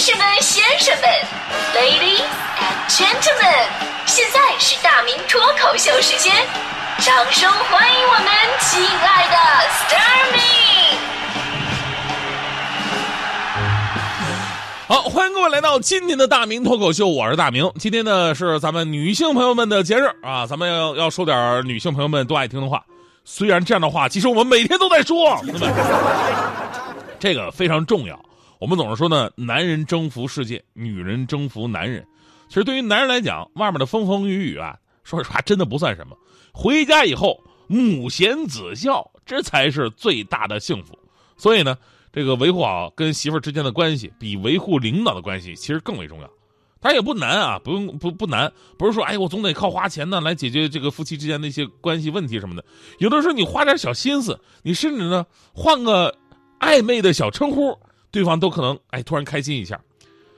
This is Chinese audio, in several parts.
士们、先生们，Ladies and Gentlemen，现在是大明脱口秀时间，掌声欢迎我们亲爱的 s t a r m y 好，欢迎各位来到今天的大明脱口秀，我是大明。今天呢是咱们女性朋友们的节日啊，咱们要要说点女性朋友们都爱听的话。虽然这样的话，其实我们每天都在说，对吧？这个非常重要。我们总是说呢，男人征服世界，女人征服男人。其实对于男人来讲，外面的风风雨雨啊，说实话真的不算什么。回家以后，母贤子孝，这才是最大的幸福。所以呢。这个维护好跟媳妇之间的关系，比维护领导的关系其实更为重要。当然也不难啊，不用不不难，不是说哎我总得靠花钱呢来解决这个夫妻之间的一些关系问题什么的。有的时候你花点小心思，你甚至呢换个暧昧的小称呼，对方都可能哎突然开心一下。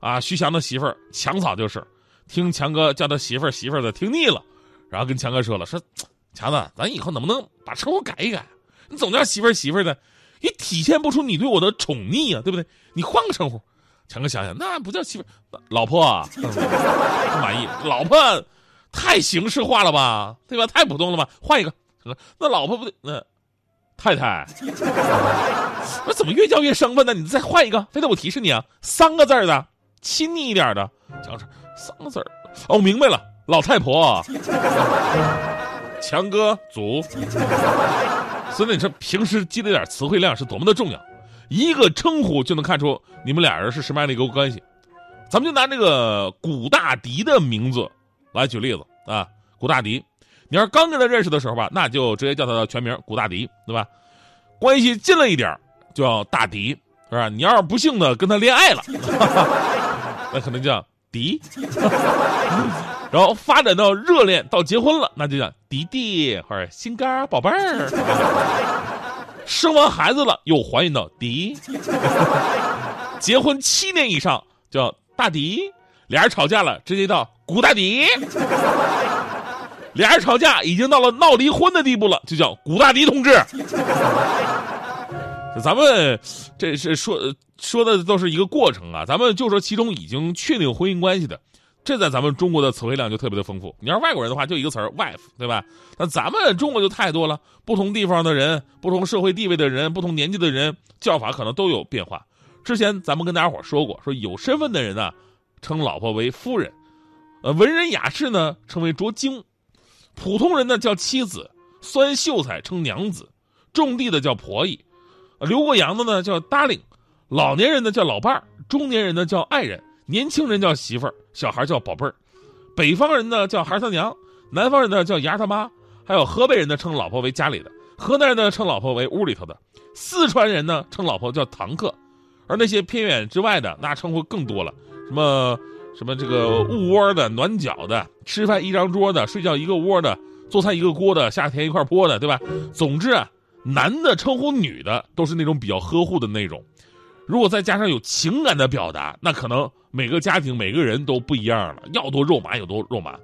啊，徐翔的媳妇儿强嫂就是听强哥叫他媳妇儿媳妇儿的听腻了，然后跟强哥说了说强子，咱以后能不能把称呼改一改？你总叫媳妇儿媳妇儿的。也体现不出你对我的宠溺啊，对不对？你换个称呼，强哥想想，那不叫媳妇，老婆啊，不满意，老婆太形式化了吧，对吧？太普通了吧？换一个，那老婆不对，那太太，我怎么越叫越生分呢？你再换一个，非得我提示你啊，三个字的，亲昵一点的，强哥，三个字儿。哦，明白了，老太婆，强哥组。所以你说平时积累点词汇量是多么的重要，一个称呼就能看出你们俩人是什么样的一个关系。咱们就拿这个古大迪的名字来举例子啊，古大迪，你要是刚跟他认识的时候吧，那就直接叫他的全名古大迪，对吧？关系近了一点叫大迪，是吧？你要是不幸的跟他恋爱了，那可能叫迪。然后发展到热恋，到结婚了，那就叫迪迪或者心肝宝贝儿。生完孩子了，又怀孕到迪。结婚七年以上叫大迪。俩人吵架了，直接到古大迪。俩人吵架已经到了闹离婚的地步了，就叫古大迪同志。咱们这是说说的都是一个过程啊，咱们就说其中已经确定婚姻关系的。这在咱们中国的词汇量就特别的丰富。你要是外国人的话，就一个词儿 “wife”，对吧？那咱们中国就太多了，不同地方的人、不同社会地位的人、不同年纪的人，叫法可能都有变化。之前咱们跟大家伙说过，说有身份的人呢，称老婆为夫人；呃，文人雅士呢，称为卓经；普通人呢叫妻子；酸秀才称娘子；种地的叫婆姨；留过洋的呢叫 darling；老年人呢叫老伴儿；中年人呢叫爱人。年轻人叫媳妇儿，小孩叫宝贝儿，北方人呢叫孩他娘，南方人呢叫牙他妈，还有河北人呢称老婆为家里的，河南人呢称老婆为屋里头的，四川人呢称老婆叫堂客，而那些偏远之外的那称呼更多了，什么什么这个捂窝的、暖脚的、吃饭一张桌的、睡觉一个窝的、做菜一个锅的、夏天一块泼的，对吧？总之啊，男的称呼女的都是那种比较呵护的那种，如果再加上有情感的表达，那可能。每个家庭每个人都不一样了，要多肉麻有多肉麻。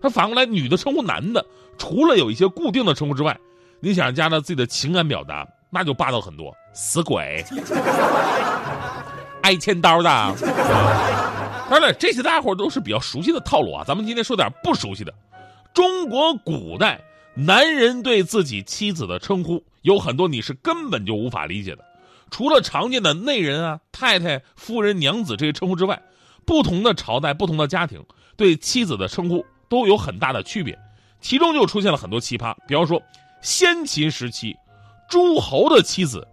他反过来，女的称呼男的，除了有一些固定的称呼之外，你想加上自己的情感表达，那就霸道很多。死鬼，爱切刀的。当然，这些大家伙都是比较熟悉的套路啊。咱们今天说点不熟悉的。中国古代男人对自己妻子的称呼有很多，你是根本就无法理解的。除了常见的内人啊、太太、夫人、娘子这些称呼之外，不同的朝代、不同的家庭对妻子的称呼都有很大的区别，其中就出现了很多奇葩。比方说，先秦时期，诸侯的妻子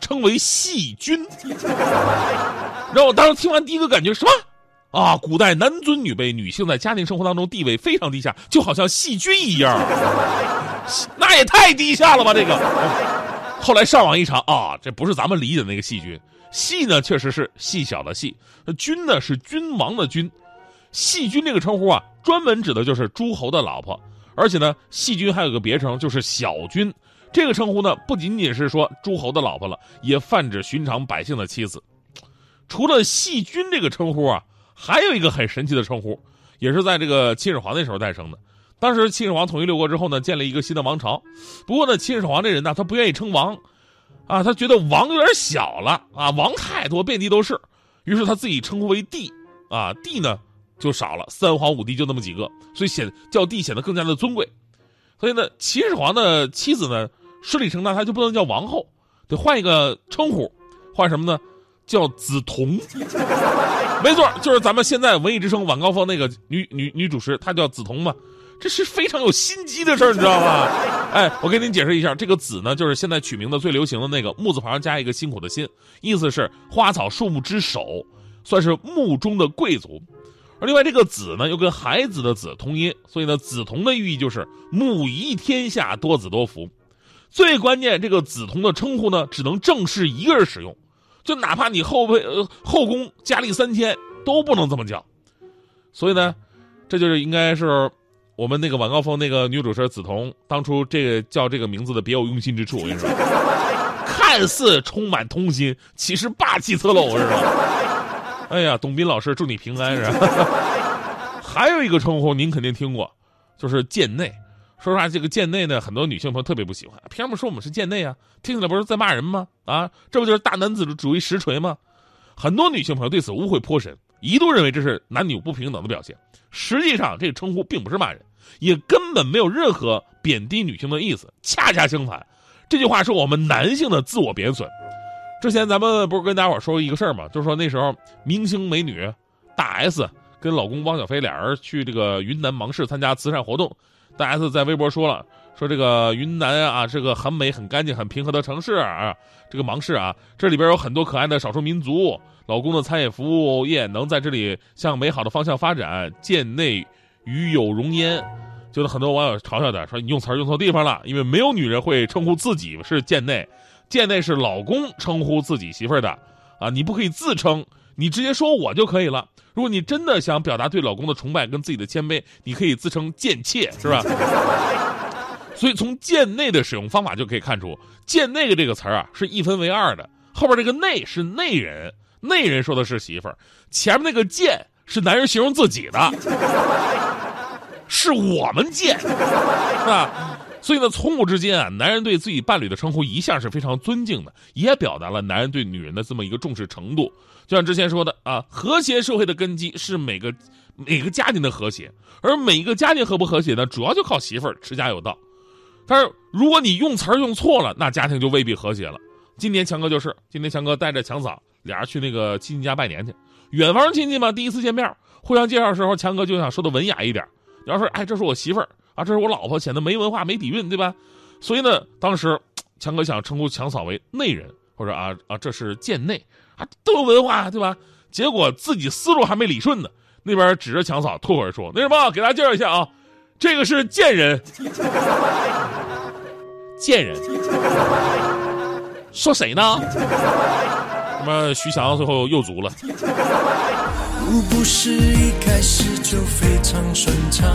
称为细君，让我当时听完第一个感觉什么？啊，古代男尊女卑，女性在家庭生活当中地位非常低下，就好像细菌一样，那也太低下了吧？这个。后来上网一查啊，这不是咱们理解的那个细菌，细呢确实是细小的细，君呢是君王的君，细菌这个称呼啊，专门指的就是诸侯的老婆，而且呢，细菌还有个别称就是小君，这个称呼呢不仅仅是说诸侯的老婆了，也泛指寻常百姓的妻子。除了细菌这个称呼啊，还有一个很神奇的称呼，也是在这个秦始皇那时候诞生的。当时秦始皇统一六国之后呢，建立一个新的王朝。不过呢，秦始皇这人呢，他不愿意称王，啊，他觉得王有点小了啊，王太多，遍地都是。于是他自己称呼为帝啊，帝呢就少了，三皇五帝就那么几个，所以显叫帝显得更加的尊贵。所以呢，秦始皇的妻子呢，顺理成章，他就不能叫王后，得换一个称呼，换什么呢？叫梓潼。没错，就是咱们现在文艺之声晚高峰那个女女女主持，她叫梓潼嘛。这是非常有心机的事儿，你知道吗？哎，我给您解释一下，这个“梓”呢，就是现在取名的最流行的那个木字旁加一个辛苦的“辛”，意思是花草树木之首，算是木中的贵族。而另外这个“子”呢，又跟孩子的“子”同音，所以呢，梓潼的寓意就是母仪天下，多子多福。最关键，这个梓潼的称呼呢，只能正式一个人使用，就哪怕你后辈后宫佳丽三千，都不能这么叫。所以呢，这就是应该是。我们那个晚高峰那个女主持人梓潼，当初这个叫这个名字的别有用心之处，我跟你说，看似充满童心，其实霸气侧漏，是吧？哎呀，董斌老师，祝你平安，是吧？还有一个称呼您肯定听过，就是贱内。说实话，这个贱内呢，很多女性朋友特别不喜欢，凭什么说我们是贱内啊？听起来不是在骂人吗？啊，这不就是大男子主义实锤吗？很多女性朋友对此误会颇深，一度认为这是男女不平等的表现。实际上，这个称呼并不是骂人。也根本没有任何贬低女性的意思，恰恰相反，这句话是我们男性的自我贬损。之前咱们不是跟大伙说过一个事儿吗？就是说那时候明星美女大 S 跟老公汪小菲俩人去这个云南芒市参加慈善活动，大 S 在微博说了，说这个云南啊是个很美、很干净、很平和的城市啊，这个芒市啊，这里边有很多可爱的少数民族，老公的餐饮服务业能在这里向美好的方向发展，贱内与有容焉。就是很多网友嘲笑他，说你用词用错地方了，因为没有女人会称呼自己是贱内，贱内是老公称呼自己媳妇儿的，啊，你不可以自称，你直接说我就可以了。如果你真的想表达对老公的崇拜跟自己的谦卑，你可以自称贱妾，是吧？所以从贱内的使用方法就可以看出，贱内这个词儿啊是一分为二的，后边这个内是内人，内人说的是媳妇儿，前面那个贱是男人形容自己的。是我们贱，是吧？所以呢，从古至今啊，男人对自己伴侣的称呼一向是非常尊敬的，也表达了男人对女人的这么一个重视程度。就像之前说的啊，和谐社会的根基是每个每个家庭的和谐，而每一个家庭和不和谐呢，主要就靠媳妇儿持家有道。但是如果你用词儿用错了，那家庭就未必和谐了。今年强哥就是，今年强哥带着强嫂俩人去那个亲戚家拜年去，远房亲戚嘛，第一次见面，互相介绍的时候，强哥就想说的文雅一点。要说哎，这是我媳妇儿啊，这是我老婆，显得没文化、没底蕴，对吧？所以呢，当时强哥想称呼强嫂为内人，或者啊啊，这是贱内啊，都有文化，对吧？结果自己思路还没理顺呢，那边指着强嫂脱口而出：“那什么，给大家介绍一下啊，这个是贱人，贱人，说谁呢？什么徐翔最后又足了。”不是一开始就非常顺畅，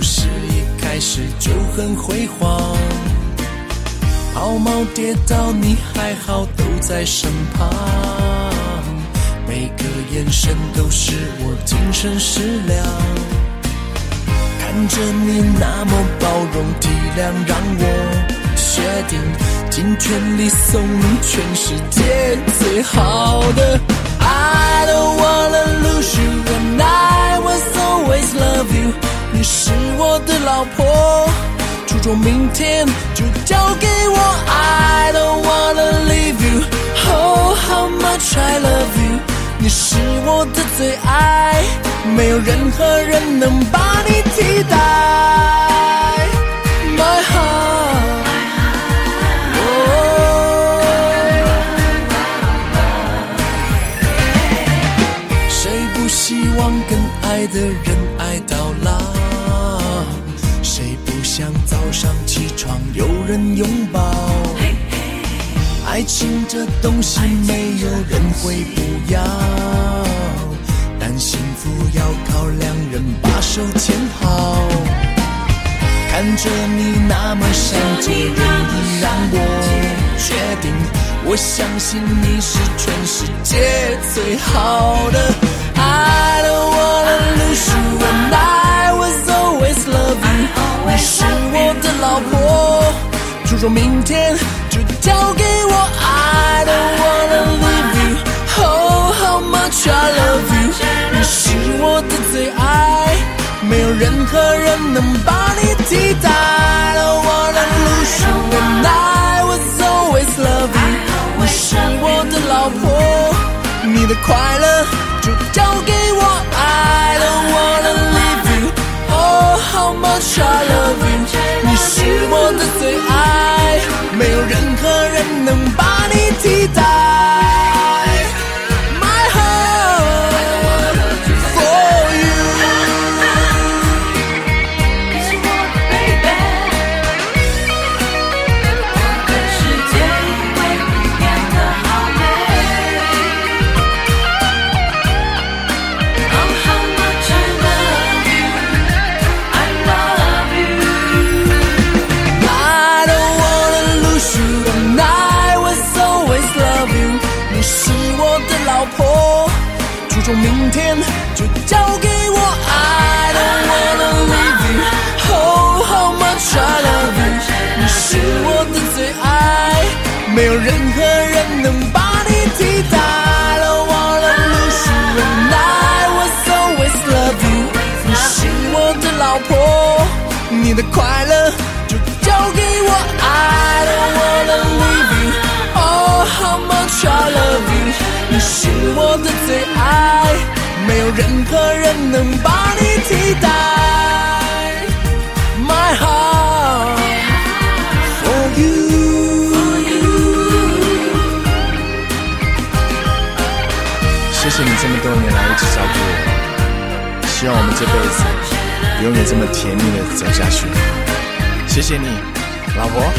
也不是一开始就很辉煌。抛锚跌倒你还好都在身旁，每个眼神都是我精神食粮。看着你那么包容体谅，让我决定尽全力送你全世界最好的。I don't wanna lose you and I was always love you。你是我的老婆，注重明天就交给我。I don't wanna leave you。Oh how much I love you。你是我的最爱，没有任何人能把你替代。爱情这东西没有人会不要，但幸福要靠两人把手牵好。看着你那么善解人意，让我决定，我相信你是全世界最好的。I don't wanna lose you and I was always you。你是我的老婆，就说明天就交给我。I love you，你是我的最爱，没有任何人能把你替代。I don't wanna lose you，I was always love you。你是我的老婆，你的快乐就交给我。I don't wanna leave you，Oh how much I love you，你是我的最爱，没有任何人能把你替代。明天就交给我。I don't wanna leave you, oh how much I love you。你是我的最爱，没有任何人能把你替代。I don't wanna lose you, and I will always love you。你是我的老婆，你的快乐就交给我。I don't wanna leave you, oh how much I love you。你是我的最爱，没有任何人能把你替代。My heart for you。谢谢你这么多年来一直照顾我，希望我们这辈子永远这么甜蜜的走下去。谢谢你，老婆。